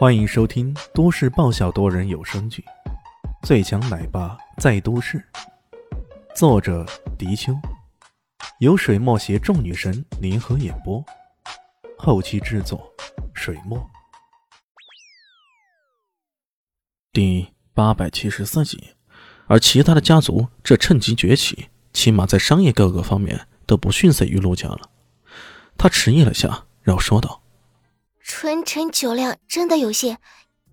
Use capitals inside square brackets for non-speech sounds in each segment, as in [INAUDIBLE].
欢迎收听都市爆笑多人有声剧《最强奶爸在都市》，作者：迪秋，由水墨携众女神联合演播，后期制作：水墨。第八百七十四集，而其他的家族这趁机崛起，起码在商业各个方面都不逊色于陆家了。他迟疑了下，然后说道。纯纯酒量真的有限，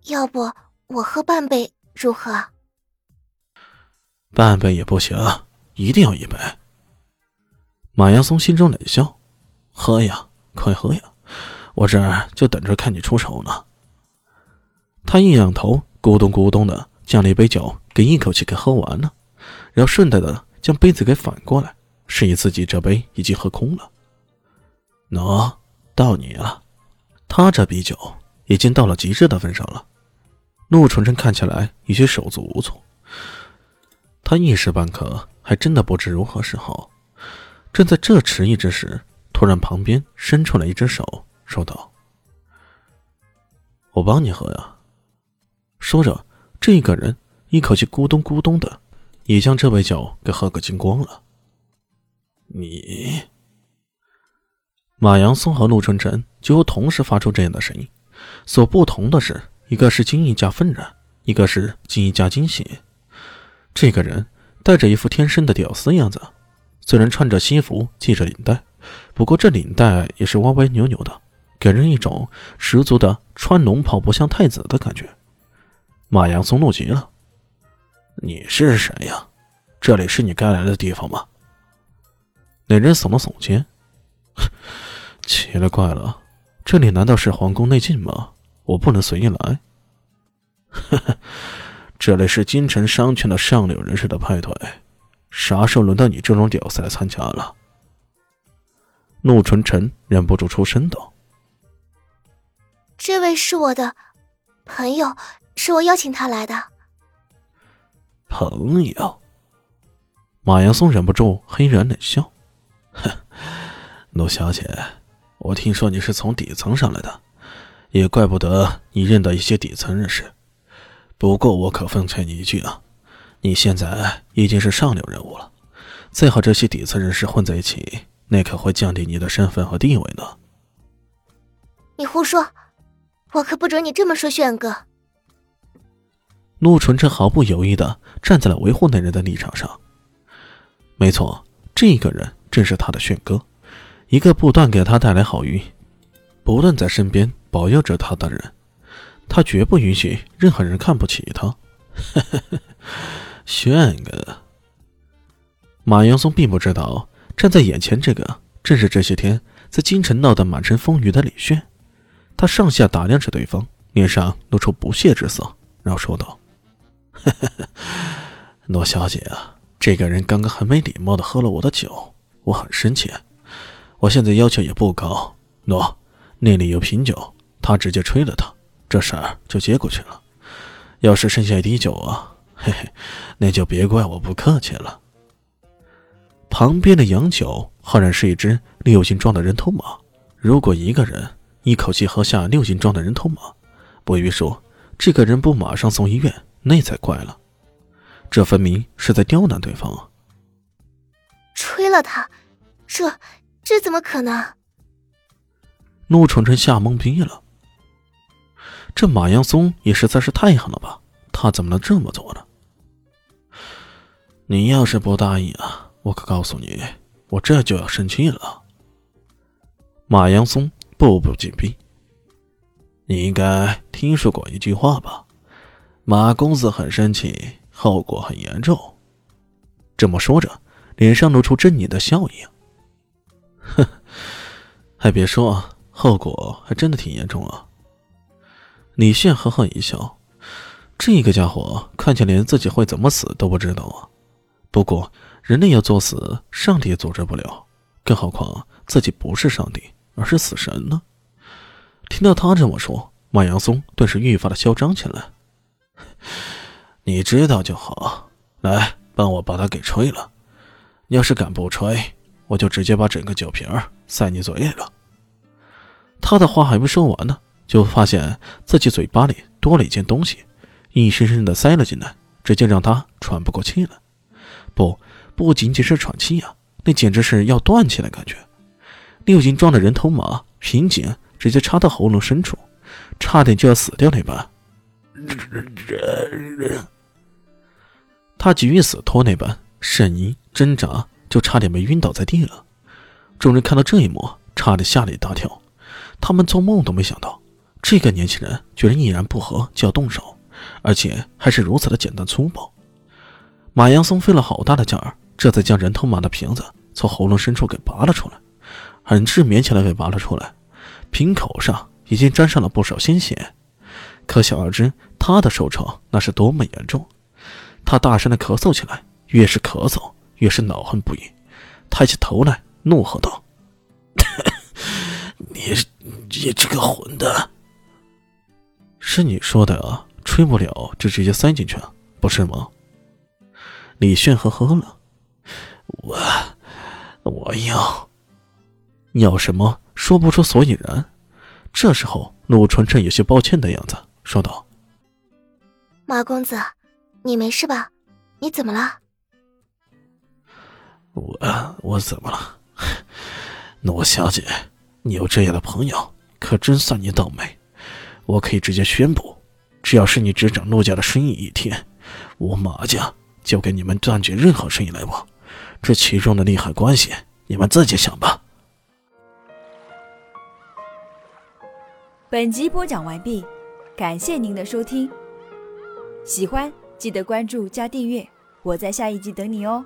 要不我喝半杯如何？半杯也不行，一定要一杯。马阳松心中冷笑：“喝呀，快喝呀！我这儿就等着看你出手呢。”他一仰头，咕咚咕咚的将那杯酒给一口气给喝完了，然后顺带的将杯子给反过来，示意自己这杯已经喝空了。喏，到你了。他这比酒已经到了极致的份上了，陆纯纯看起来有些手足无措。他一时半刻还真的不知如何是好。正在这迟疑之时，突然旁边伸出来一只手，说道：“我帮你喝呀。”说着，这个人一口气咕咚咕咚的，已将这杯酒给喝个精光了。你。马阳松和陆春晨几乎同时发出这样的声音，所不同的是，一个是惊异加愤然，一个是惊异加惊喜。这个人带着一副天生的屌丝样子，虽然穿着西服系着领带，不过这领带也是歪歪扭扭的，给人一种十足的穿龙袍不像太子的感觉。马阳松怒极了：“你是谁呀？这里是你该来的地方吗？”那人耸了耸肩。奇了怪了，这里难道是皇宫内禁吗？我不能随意来。呵呵，这里是京城商圈的上流人士的派对，啥时候轮到你这种屌丝来参加了？陆纯纯忍不住出声道：“这位是我的朋友，是我邀请他来的。”朋友，马阳松忍不住黑然冷笑：“哼，陆小姐。”我听说你是从底层上来的，也怪不得你认得一些底层人士。不过我可奉劝你一句啊，你现在已经是上流人物了，再和这些底层人士混在一起，那可会降低你的身份和地位呢。你胡说，我可不准你这么说，炫哥。陆纯真毫不犹豫的站在了维护那人的立场上。没错，这个人正是他的炫哥。一个不断给他带来好运，不断在身边保佑着他的人，他绝不允许任何人看不起他。[LAUGHS] 炫哥，马阳松并不知道，站在眼前这个正是这些天在京城闹得满城风雨的李炫。他上下打量着对方，脸上露出不屑之色，然后说道：“ [LAUGHS] 罗小姐啊，这个人刚刚很没礼貌的喝了我的酒，我很生气。”我现在要求也不高，喏，那里有瓶酒，他直接吹了他，这事儿就接过去了。要是剩下一滴酒啊，[LAUGHS] 嘿嘿，那就别怪我不客气了。旁边的洋酒赫然是一只六斤装的人头马，如果一个人一口气喝下六斤装的人头马，不于说这个人不马上送医院，那才怪了。这分明是在刁难对方啊！吹了他，这。这怎么可能？陆纯纯吓懵逼了。这马阳松也实在是太狠了吧？他怎么能这么做呢？你要是不答应啊，我可告诉你，我这就要生气了。马阳松步步紧逼。你应该听说过一句话吧？马公子很生气，后果很严重。这么说着，脸上露出狰狞的笑意。还别说，后果还真的挺严重啊。李炫呵呵一笑，这个家伙看起来连自己会怎么死都不知道啊。不过人类要作死，上帝也阻止不了，更何况自己不是上帝，而是死神呢。听到他这么说，马阳松顿时愈发的嚣张起来。[LAUGHS] 你知道就好，来帮我把他给吹了。你要是敢不吹。我就直接把整个酒瓶儿塞你嘴里了。他的话还没说完呢，就发现自己嘴巴里多了一件东西，硬生生的塞了进来，直接让他喘不过气来。不，不仅仅是喘气呀，那简直是要断气的感觉。六斤装的人头马，瓶颈直接插到喉咙深处，差点就要死掉那般。他急于死脱那般，呻吟挣扎，就差点没晕倒在地了。众人看到这一幕，差点吓了一大跳。他们做梦都没想到，这个年轻人居然一言不合就要动手，而且还是如此的简单粗暴。马阳松费了好大的劲儿，这才将人头马的瓶子从喉咙深处给拔了出来，很是勉强的给拔了出来。瓶口上已经沾上了不少鲜血，可想而知他的受创那是多么严重。他大声的咳嗽起来，越是咳嗽越是恼恨不已，抬起头来怒喝道：“你你这个混蛋！是你说的啊，吹不了就直接塞进去，不是吗？”李炫呵呵了，我我要要什么？说不出所以然。这时候，陆纯纯有些抱歉的样子，说道：“马公子，你没事吧？你怎么了？”我我怎么了？诺小姐，你有这样的朋友，可真算你倒霉。我可以直接宣布，只要是你执掌陆家的生意一天，我马家。就给你们断绝任何生意来往，这其中的利害关系，你们自己想吧。本集播讲完毕，感谢您的收听。喜欢记得关注加订阅，我在下一集等你哦。